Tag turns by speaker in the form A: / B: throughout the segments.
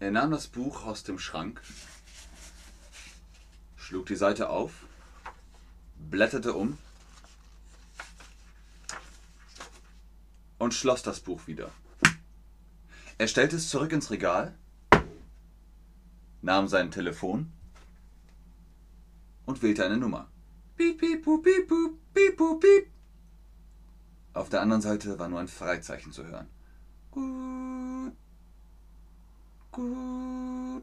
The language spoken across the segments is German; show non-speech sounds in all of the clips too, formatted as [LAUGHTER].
A: Er nahm das Buch aus dem Schrank, schlug die Seite auf, blätterte um und schloss das Buch wieder. Er stellte es zurück ins Regal, nahm sein Telefon und wählte eine Nummer. Piep, piep, pup, piep, pup, piep, pup, piep. Auf der anderen Seite war nur ein Freizeichen zu hören. Gut. Gut.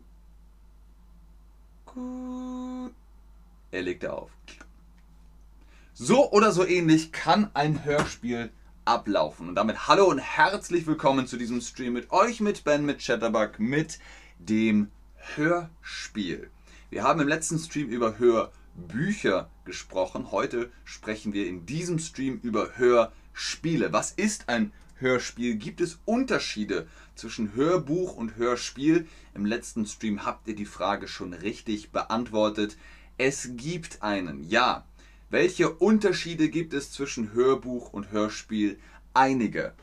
A: Gut. Er legte auf. So oder so ähnlich kann ein Hörspiel ablaufen. Und damit hallo und herzlich willkommen zu diesem Stream mit euch, mit Ben, mit Chatterbug, mit dem Hörspiel. Wir haben im letzten Stream über Hörbücher gesprochen. Heute sprechen wir in diesem Stream über Hörspiele. Was ist ein Hörspiel? Gibt es Unterschiede zwischen Hörbuch und Hörspiel? Im letzten Stream habt ihr die Frage schon richtig beantwortet. Es gibt einen, ja. Welche Unterschiede gibt es zwischen Hörbuch und Hörspiel? Einige.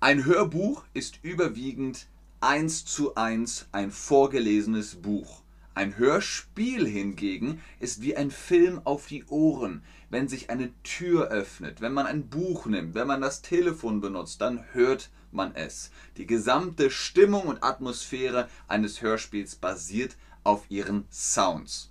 A: Ein Hörbuch ist überwiegend eins zu eins ein vorgelesenes Buch. Ein Hörspiel hingegen ist wie ein Film auf die Ohren. Wenn sich eine Tür öffnet, wenn man ein Buch nimmt, wenn man das Telefon benutzt, dann hört man es. Die gesamte Stimmung und Atmosphäre eines Hörspiels basiert auf ihren Sounds.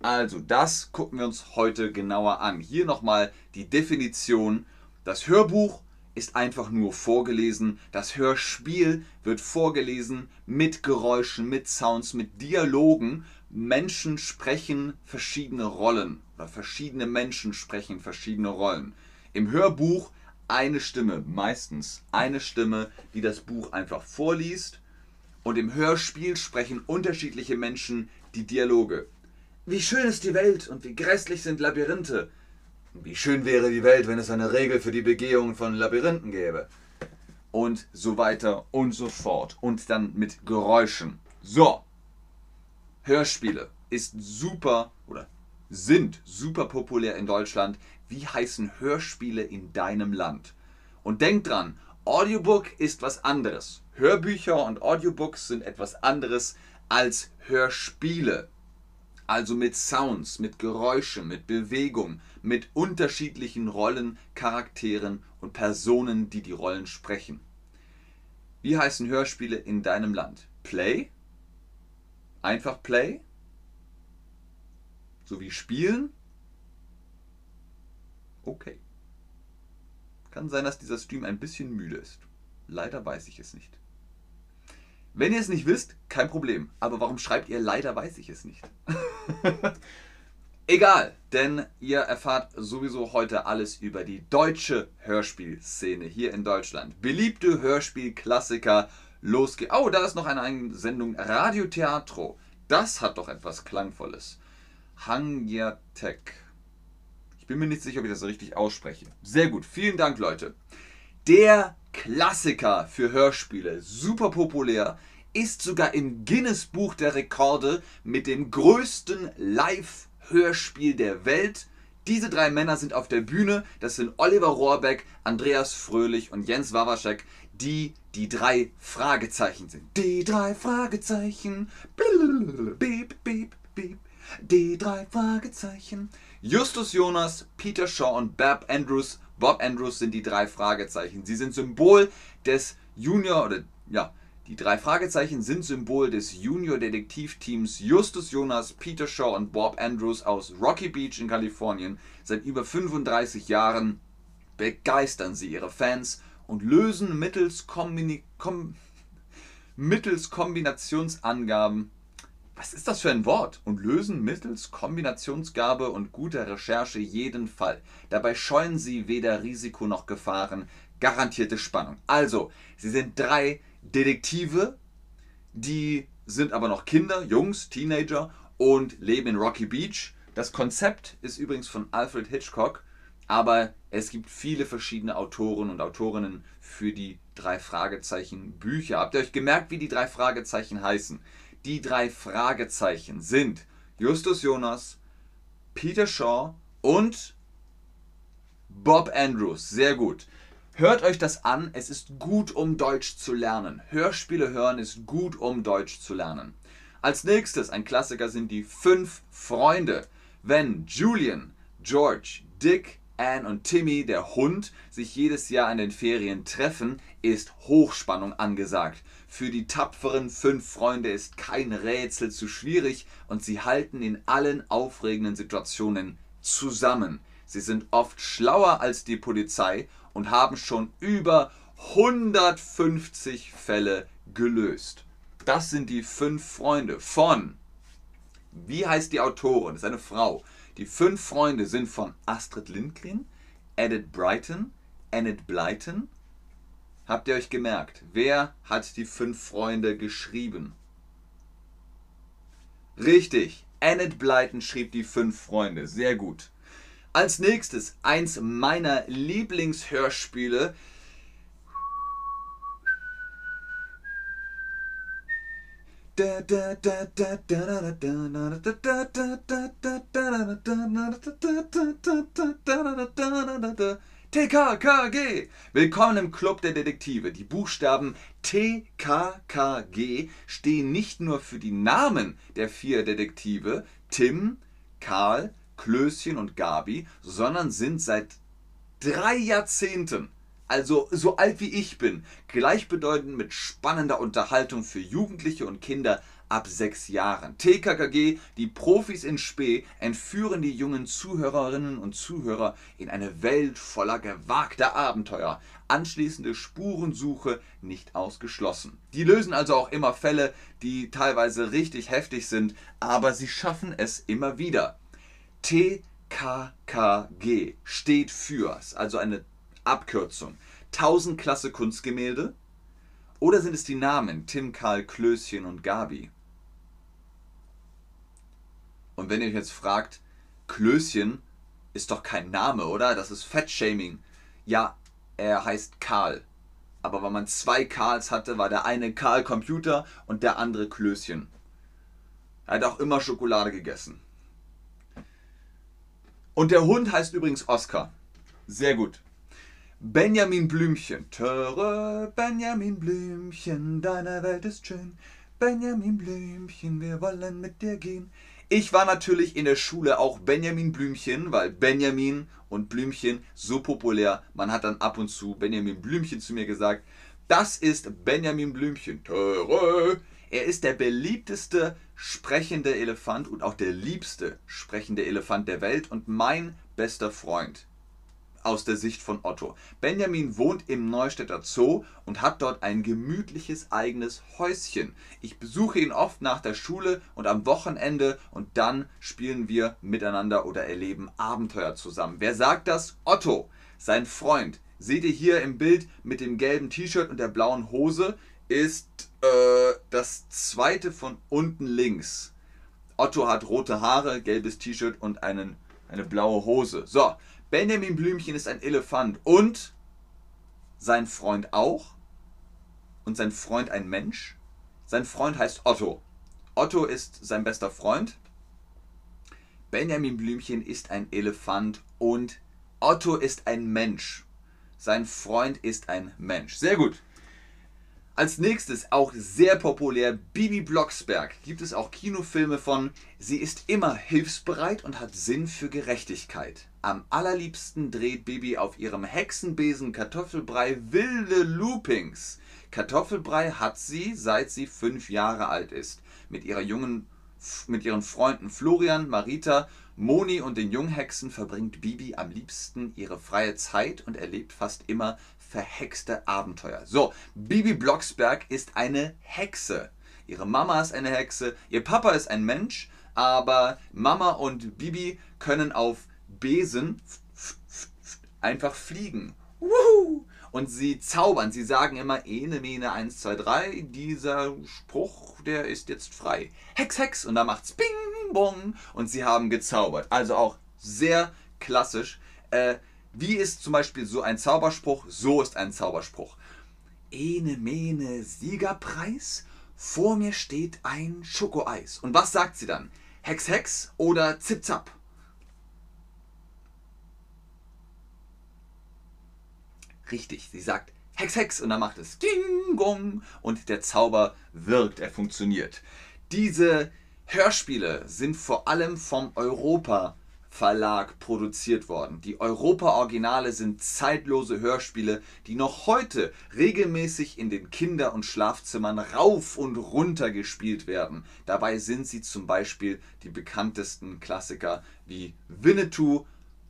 A: Also, das gucken wir uns heute genauer an. Hier nochmal die Definition. Das Hörbuch ist einfach nur vorgelesen. Das Hörspiel wird vorgelesen mit Geräuschen, mit Sounds, mit Dialogen. Menschen sprechen verschiedene Rollen oder verschiedene Menschen sprechen verschiedene Rollen. Im Hörbuch eine Stimme, meistens eine Stimme, die das Buch einfach vorliest. Und im Hörspiel sprechen unterschiedliche Menschen die Dialoge. Wie schön ist die Welt und wie grässlich sind Labyrinthe. Wie schön wäre die Welt, wenn es eine Regel für die Begehung von Labyrinthen gäbe. Und so weiter und so fort. Und dann mit Geräuschen. So. Hörspiele ist super oder sind super populär in Deutschland. Wie heißen Hörspiele in deinem Land? Und denk dran, Audiobook ist was anderes. Hörbücher und Audiobooks sind etwas anderes als Hörspiele. Also mit Sounds, mit Geräuschen, mit Bewegung, mit unterschiedlichen Rollen, Charakteren und Personen, die die Rollen sprechen. Wie heißen Hörspiele in deinem Land? Play? Einfach Play? So wie Spielen? Okay. Kann sein, dass dieser Stream ein bisschen müde ist. Leider weiß ich es nicht. Wenn ihr es nicht wisst, kein Problem. Aber warum schreibt ihr leider weiß ich es nicht? [LAUGHS] Egal, denn ihr erfahrt sowieso heute alles über die deutsche Hörspielszene hier in Deutschland. Beliebte Hörspielklassiker, los geht's. Oh, da ist noch eine Sendung Radio Teatro. Das hat doch etwas Klangvolles. Hangyatek. Ich bin mir nicht sicher, ob ich das richtig ausspreche. Sehr gut, vielen Dank, Leute. Der Klassiker für Hörspiele, super populär, ist sogar im Guinness Buch der Rekorde mit dem größten Live-Hörspiel der Welt. Diese drei Männer sind auf der Bühne. Das sind Oliver Rohrbeck, Andreas Fröhlich und Jens Wawaschek, die die drei Fragezeichen sind. Die drei Fragezeichen. Beep, beep, beep. Die drei Fragezeichen. Justus Jonas, Peter Shaw und Bob Andrews Bob Andrews sind die drei Fragezeichen. Sie sind Symbol des Junior oder ja, die drei Fragezeichen sind Symbol des Junior-Detektivteams Justus Jonas, Peter Shaw und Bob Andrews aus Rocky Beach in Kalifornien. Seit über 35 Jahren begeistern sie ihre Fans und lösen mittels, Kombini Kom mittels Kombinationsangaben was ist das für ein Wort? Und lösen mittels Kombinationsgabe und guter Recherche jeden Fall. Dabei scheuen sie weder Risiko noch Gefahren. Garantierte Spannung. Also, sie sind drei Detektive, die sind aber noch Kinder, Jungs, Teenager und leben in Rocky Beach. Das Konzept ist übrigens von Alfred Hitchcock, aber es gibt viele verschiedene Autoren und Autorinnen für die drei Fragezeichen Bücher. Habt ihr euch gemerkt, wie die drei Fragezeichen heißen? Die drei Fragezeichen sind Justus Jonas, Peter Shaw und Bob Andrews. Sehr gut. Hört euch das an, es ist gut, um Deutsch zu lernen. Hörspiele hören ist gut, um Deutsch zu lernen. Als nächstes, ein Klassiker sind die fünf Freunde. Wenn Julian, George, Dick, Anne und Timmy, der Hund, sich jedes Jahr in den Ferien treffen, ist Hochspannung angesagt. Für die tapferen fünf Freunde ist kein Rätsel zu schwierig und sie halten in allen aufregenden Situationen zusammen. Sie sind oft schlauer als die Polizei und haben schon über 150 Fälle gelöst. Das sind die fünf Freunde von, wie heißt die Autorin? Das ist eine Frau. Die fünf Freunde sind von Astrid Lindgren, Edith Brighton, Enid Blyton. Habt ihr euch gemerkt, wer hat die fünf Freunde geschrieben? Richtig, Enid Blyton schrieb die fünf Freunde. Sehr gut. Als nächstes eins meiner Lieblingshörspiele TKKG. Willkommen im Club der Detektive. Die Buchstaben TKKG stehen nicht nur für die Namen der vier Detektive Tim, Karl, Klößchen und Gabi, sondern sind seit drei Jahrzehnten also so alt wie ich bin, gleichbedeutend mit spannender Unterhaltung für Jugendliche und Kinder ab sechs Jahren. TKKG, die Profis in Spee, entführen die jungen Zuhörerinnen und Zuhörer in eine Welt voller gewagter Abenteuer. Anschließende Spurensuche nicht ausgeschlossen. Die lösen also auch immer Fälle, die teilweise richtig heftig sind, aber sie schaffen es immer wieder. TKKG steht für, also eine Abkürzung. 1000 Klasse Kunstgemälde? Oder sind es die Namen Tim, Karl, Klößchen und Gabi? Und wenn ihr euch jetzt fragt, Klößchen ist doch kein Name, oder? Das ist Fettshaming. Ja, er heißt Karl. Aber weil man zwei Karls hatte, war der eine Karl Computer und der andere Klößchen. Er hat auch immer Schokolade gegessen. Und der Hund heißt übrigens Oscar. Sehr gut. Benjamin Blümchen. Töre Benjamin Blümchen, deine Welt ist schön. Benjamin Blümchen, wir wollen mit dir gehen. Ich war natürlich in der Schule auch Benjamin Blümchen, weil Benjamin und Blümchen so populär. Man hat dann ab und zu Benjamin Blümchen zu mir gesagt. Das ist Benjamin Blümchen. Töre. Er ist der beliebteste sprechende Elefant und auch der liebste sprechende Elefant der Welt und mein bester Freund aus der Sicht von Otto. Benjamin wohnt im Neustädter Zoo und hat dort ein gemütliches eigenes Häuschen. Ich besuche ihn oft nach der Schule und am Wochenende und dann spielen wir miteinander oder erleben Abenteuer zusammen. Wer sagt das? Otto, sein Freund. Seht ihr hier im Bild mit dem gelben T-Shirt und der blauen Hose ist äh, das zweite von unten links. Otto hat rote Haare, gelbes T-Shirt und einen, eine blaue Hose. So, Benjamin Blümchen ist ein Elefant und sein Freund auch. Und sein Freund ein Mensch. Sein Freund heißt Otto. Otto ist sein bester Freund. Benjamin Blümchen ist ein Elefant und Otto ist ein Mensch. Sein Freund ist ein Mensch. Sehr gut. Als nächstes auch sehr populär Bibi Blocksberg. Gibt es auch Kinofilme von. Sie ist immer hilfsbereit und hat Sinn für Gerechtigkeit. Am allerliebsten dreht Bibi auf ihrem Hexenbesen Kartoffelbrei wilde Loopings. Kartoffelbrei hat sie, seit sie fünf Jahre alt ist. Mit ihrer jungen mit ihren Freunden Florian, Marita, Moni und den Junghexen verbringt Bibi am liebsten ihre freie Zeit und erlebt fast immer verhexte Abenteuer. So, Bibi Blocksberg ist eine Hexe. Ihre Mama ist eine Hexe, ihr Papa ist ein Mensch, aber Mama und Bibi können auf Besen einfach fliegen. Und sie zaubern, sie sagen immer Ene, Mene, 1, 2, 3. Dieser Spruch, der ist jetzt frei. Hex, Hex. Und da macht's Bing, Bong. Und sie haben gezaubert. Also auch sehr klassisch. Äh, wie ist zum Beispiel so ein Zauberspruch? So ist ein Zauberspruch. Ene, Mene, Siegerpreis. Vor mir steht ein Schokoeis. Und was sagt sie dann? Hex, Hex oder Zip, Zap? Richtig, sie sagt Hex, Hex und dann macht es Ding, Gong und der Zauber wirkt, er funktioniert. Diese Hörspiele sind vor allem vom Europa Verlag produziert worden. Die Europa-Originale sind zeitlose Hörspiele, die noch heute regelmäßig in den Kinder- und Schlafzimmern rauf und runter gespielt werden. Dabei sind sie zum Beispiel die bekanntesten Klassiker wie Winnetou,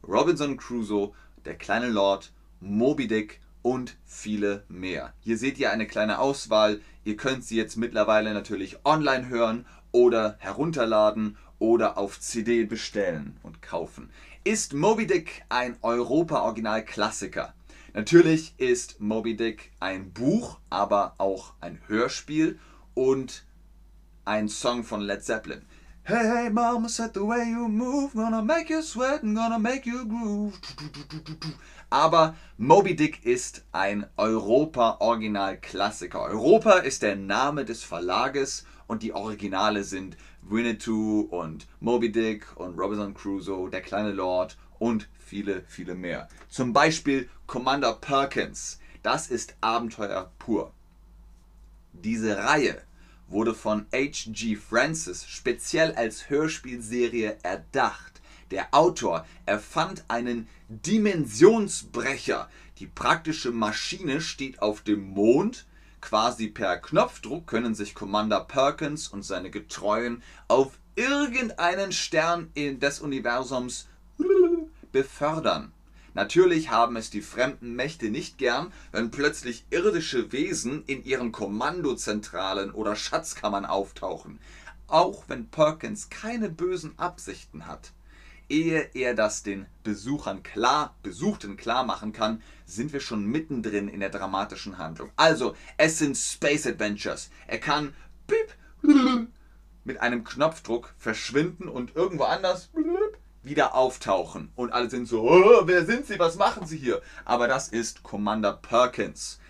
A: Robinson Crusoe, Der kleine Lord, Moby Dick und viele mehr. Hier seht ihr eine kleine Auswahl. Ihr könnt sie jetzt mittlerweile natürlich online hören oder herunterladen oder auf CD bestellen und kaufen. Ist Moby Dick ein Europa-Original-Klassiker? Natürlich ist Moby Dick ein Buch, aber auch ein Hörspiel und ein Song von Led Zeppelin. Hey, hey, mama said the way you move, gonna make you sweat and gonna make you groove. Aber Moby Dick ist ein Europa-Original-Klassiker. Europa ist der Name des Verlages und die Originale sind Winnetou und Moby Dick und Robinson Crusoe, der kleine Lord und viele, viele mehr. Zum Beispiel Commander Perkins. Das ist Abenteuer pur. Diese Reihe wurde von H.G. Francis speziell als Hörspielserie erdacht. Der Autor erfand einen Dimensionsbrecher. Die praktische Maschine steht auf dem Mond. Quasi per Knopfdruck können sich Commander Perkins und seine Getreuen auf irgendeinen Stern des Universums befördern. Natürlich haben es die fremden Mächte nicht gern, wenn plötzlich irdische Wesen in ihren Kommandozentralen oder Schatzkammern auftauchen, auch wenn Perkins keine bösen Absichten hat. Ehe er das den Besuchern klar, Besuchten klar machen kann, sind wir schon mittendrin in der dramatischen Handlung. Also, es sind Space Adventures. Er kann [LAUGHS] mit einem Knopfdruck verschwinden und irgendwo anders wieder auftauchen. Und alle sind so, oh, wer sind sie, was machen sie hier? Aber das ist Commander Perkins.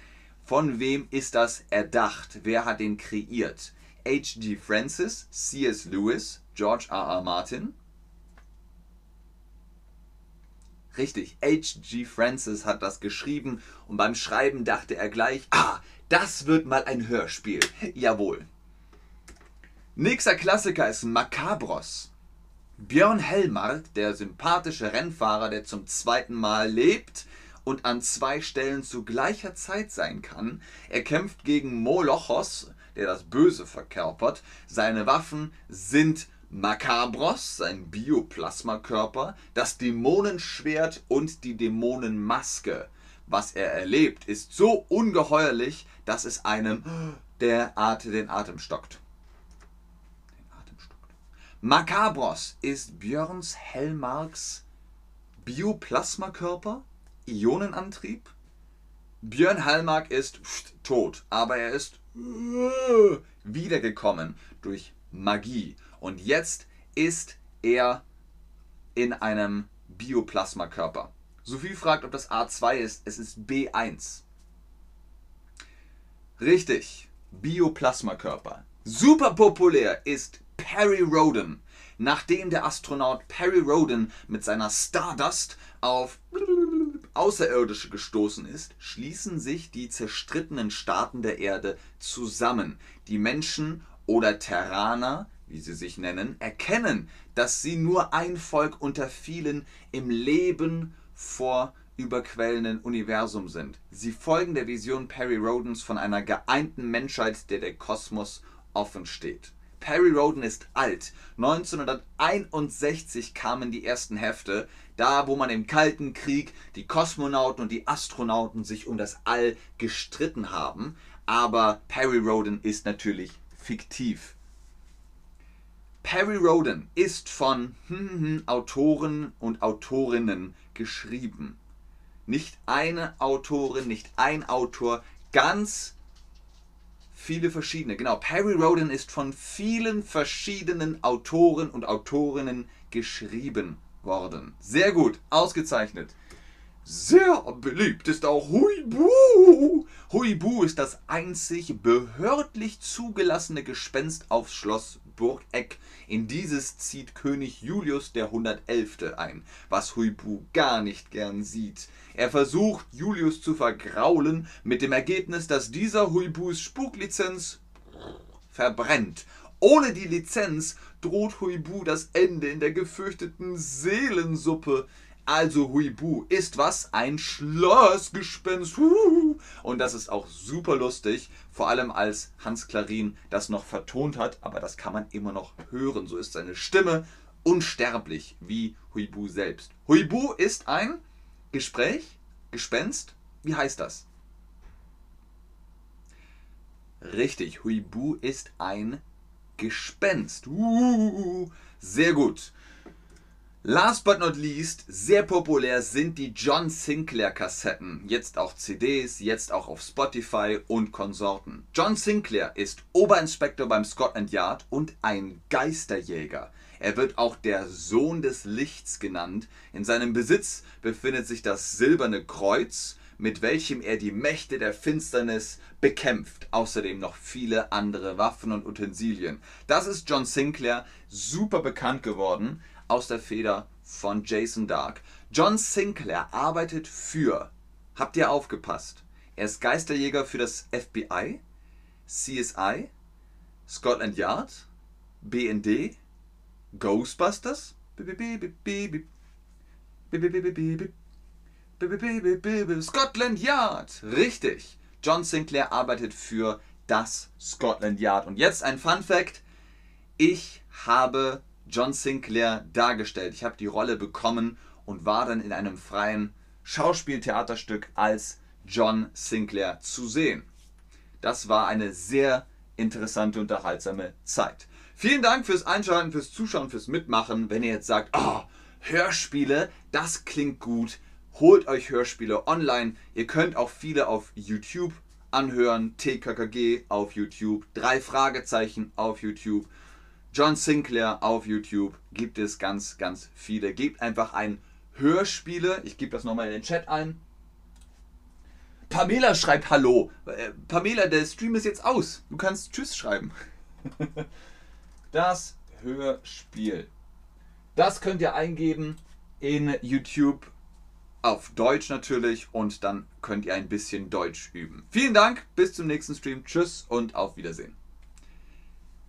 A: Von wem ist das erdacht? Wer hat den kreiert? H.G. Francis, C.S. Lewis, George R. R. Martin. Richtig, H.G. Francis hat das geschrieben und beim Schreiben dachte er gleich, ah, das wird mal ein Hörspiel. Jawohl. Nächster Klassiker ist Macabros. Björn Hellmark, der sympathische Rennfahrer, der zum zweiten Mal lebt und an zwei Stellen zu gleicher Zeit sein kann. Er kämpft gegen Molochos, der das Böse verkörpert. Seine Waffen sind Makabros, sein Bioplasmakörper, das Dämonenschwert und die Dämonenmaske. Was er erlebt, ist so ungeheuerlich, dass es einem der Art den Atem stockt. Makabros ist Björns Hellmarks Bioplasmakörper, Ionenantrieb. Björn Hellmark ist tot, aber er ist äh, wiedergekommen durch Magie. Und jetzt ist er in einem Bioplasmakörper. Sophie fragt, ob das A2 ist. Es ist B1. Richtig. Bioplasmakörper. Super populär ist Perry Roden. Nachdem der Astronaut Perry Roden mit seiner Stardust auf Außerirdische gestoßen ist, schließen sich die zerstrittenen Staaten der Erde zusammen. Die Menschen oder Terraner, wie sie sich nennen, erkennen, dass sie nur ein Volk unter vielen im Leben vor überquellenden Universum sind. Sie folgen der Vision Perry Rodens von einer geeinten Menschheit, der der Kosmos offen steht. Perry Roden ist alt. 1961 kamen die ersten Hefte, da wo man im Kalten Krieg die Kosmonauten und die Astronauten sich um das All gestritten haben. Aber Perry Roden ist natürlich fiktiv. Perry Roden ist von Autoren und Autorinnen geschrieben. Nicht eine Autorin, nicht ein Autor, ganz Viele verschiedene. Genau, Perry Roden ist von vielen verschiedenen Autoren und Autorinnen geschrieben worden. Sehr gut, ausgezeichnet. Sehr beliebt ist auch Huibu. Huibu ist das einzig behördlich zugelassene Gespenst aufs Schloss Burgeck. In dieses zieht König Julius der 111. ein, was Huibu gar nicht gern sieht. Er versucht, Julius zu vergraulen, mit dem Ergebnis, dass dieser Huibus Spuklizenz verbrennt. Ohne die Lizenz droht Huibu das Ende in der gefürchteten Seelensuppe. Also Huibu ist was? Ein Schlossgespenst. Und das ist auch super lustig, vor allem als Hans Klarin das noch vertont hat, aber das kann man immer noch hören. So ist seine Stimme unsterblich wie Huibu selbst. Huibu ist ein Gespräch, Gespenst. Wie heißt das? Richtig, Huibu ist ein Gespenst. Sehr gut. Last but not least, sehr populär sind die John Sinclair Kassetten. Jetzt auch CDs, jetzt auch auf Spotify und Konsorten. John Sinclair ist Oberinspektor beim Scotland Yard und ein Geisterjäger. Er wird auch der Sohn des Lichts genannt. In seinem Besitz befindet sich das silberne Kreuz, mit welchem er die Mächte der Finsternis bekämpft. Außerdem noch viele andere Waffen und Utensilien. Das ist John Sinclair, super bekannt geworden aus der Feder von Jason Dark. John Sinclair arbeitet für, habt ihr aufgepasst, er ist Geisterjäger für das FBI, CSI, Scotland Yard, BND, Ghostbusters, Scotland Yard. Richtig. John Sinclair arbeitet für das Scotland Yard. Und jetzt ein Fun Fact. Ich habe John Sinclair dargestellt. Ich habe die Rolle bekommen und war dann in einem freien Schauspieltheaterstück als John Sinclair zu sehen. Das war eine sehr interessante, unterhaltsame Zeit. Vielen Dank fürs Einschalten, fürs Zuschauen, fürs Mitmachen. Wenn ihr jetzt sagt, oh, Hörspiele, das klingt gut, holt euch Hörspiele online. Ihr könnt auch viele auf YouTube anhören. TKKG auf YouTube, drei Fragezeichen auf YouTube. John Sinclair auf YouTube gibt es ganz, ganz viele. Gebt einfach ein Hörspiele. Ich gebe das nochmal in den Chat ein. Pamela schreibt Hallo. Äh, Pamela, der Stream ist jetzt aus. Du kannst Tschüss schreiben. [LAUGHS] Das Hörspiel. Das könnt ihr eingeben in YouTube auf Deutsch natürlich und dann könnt ihr ein bisschen Deutsch üben. Vielen Dank, bis zum nächsten Stream. Tschüss und auf Wiedersehen.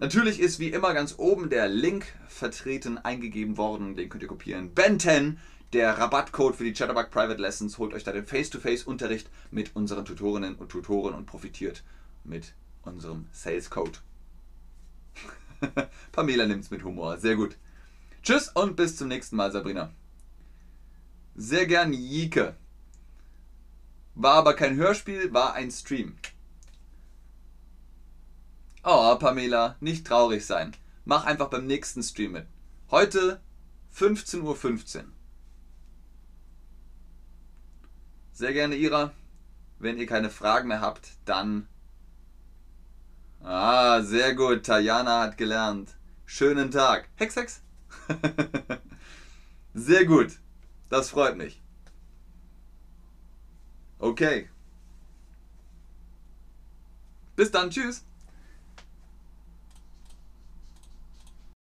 A: Natürlich ist wie immer ganz oben der Link vertreten, eingegeben worden. Den könnt ihr kopieren. Ben 10, der Rabattcode für die Chatterbug Private Lessons. Holt euch da den Face-to-Face-Unterricht mit unseren Tutorinnen und Tutoren und profitiert mit unserem Sales Code. [LAUGHS] Pamela nimmt es mit Humor. Sehr gut. Tschüss und bis zum nächsten Mal, Sabrina. Sehr gern, Jike. War aber kein Hörspiel, war ein Stream. Oh, Pamela, nicht traurig sein. Mach einfach beim nächsten Stream mit. Heute 15.15 Uhr. 15. Sehr gerne, Ira. Wenn ihr keine Fragen mehr habt, dann. Ah, sehr gut. Tajana hat gelernt. Schönen Tag. Hex, Hex. [LAUGHS] sehr gut. Das freut mich. Okay. Bis dann. Tschüss.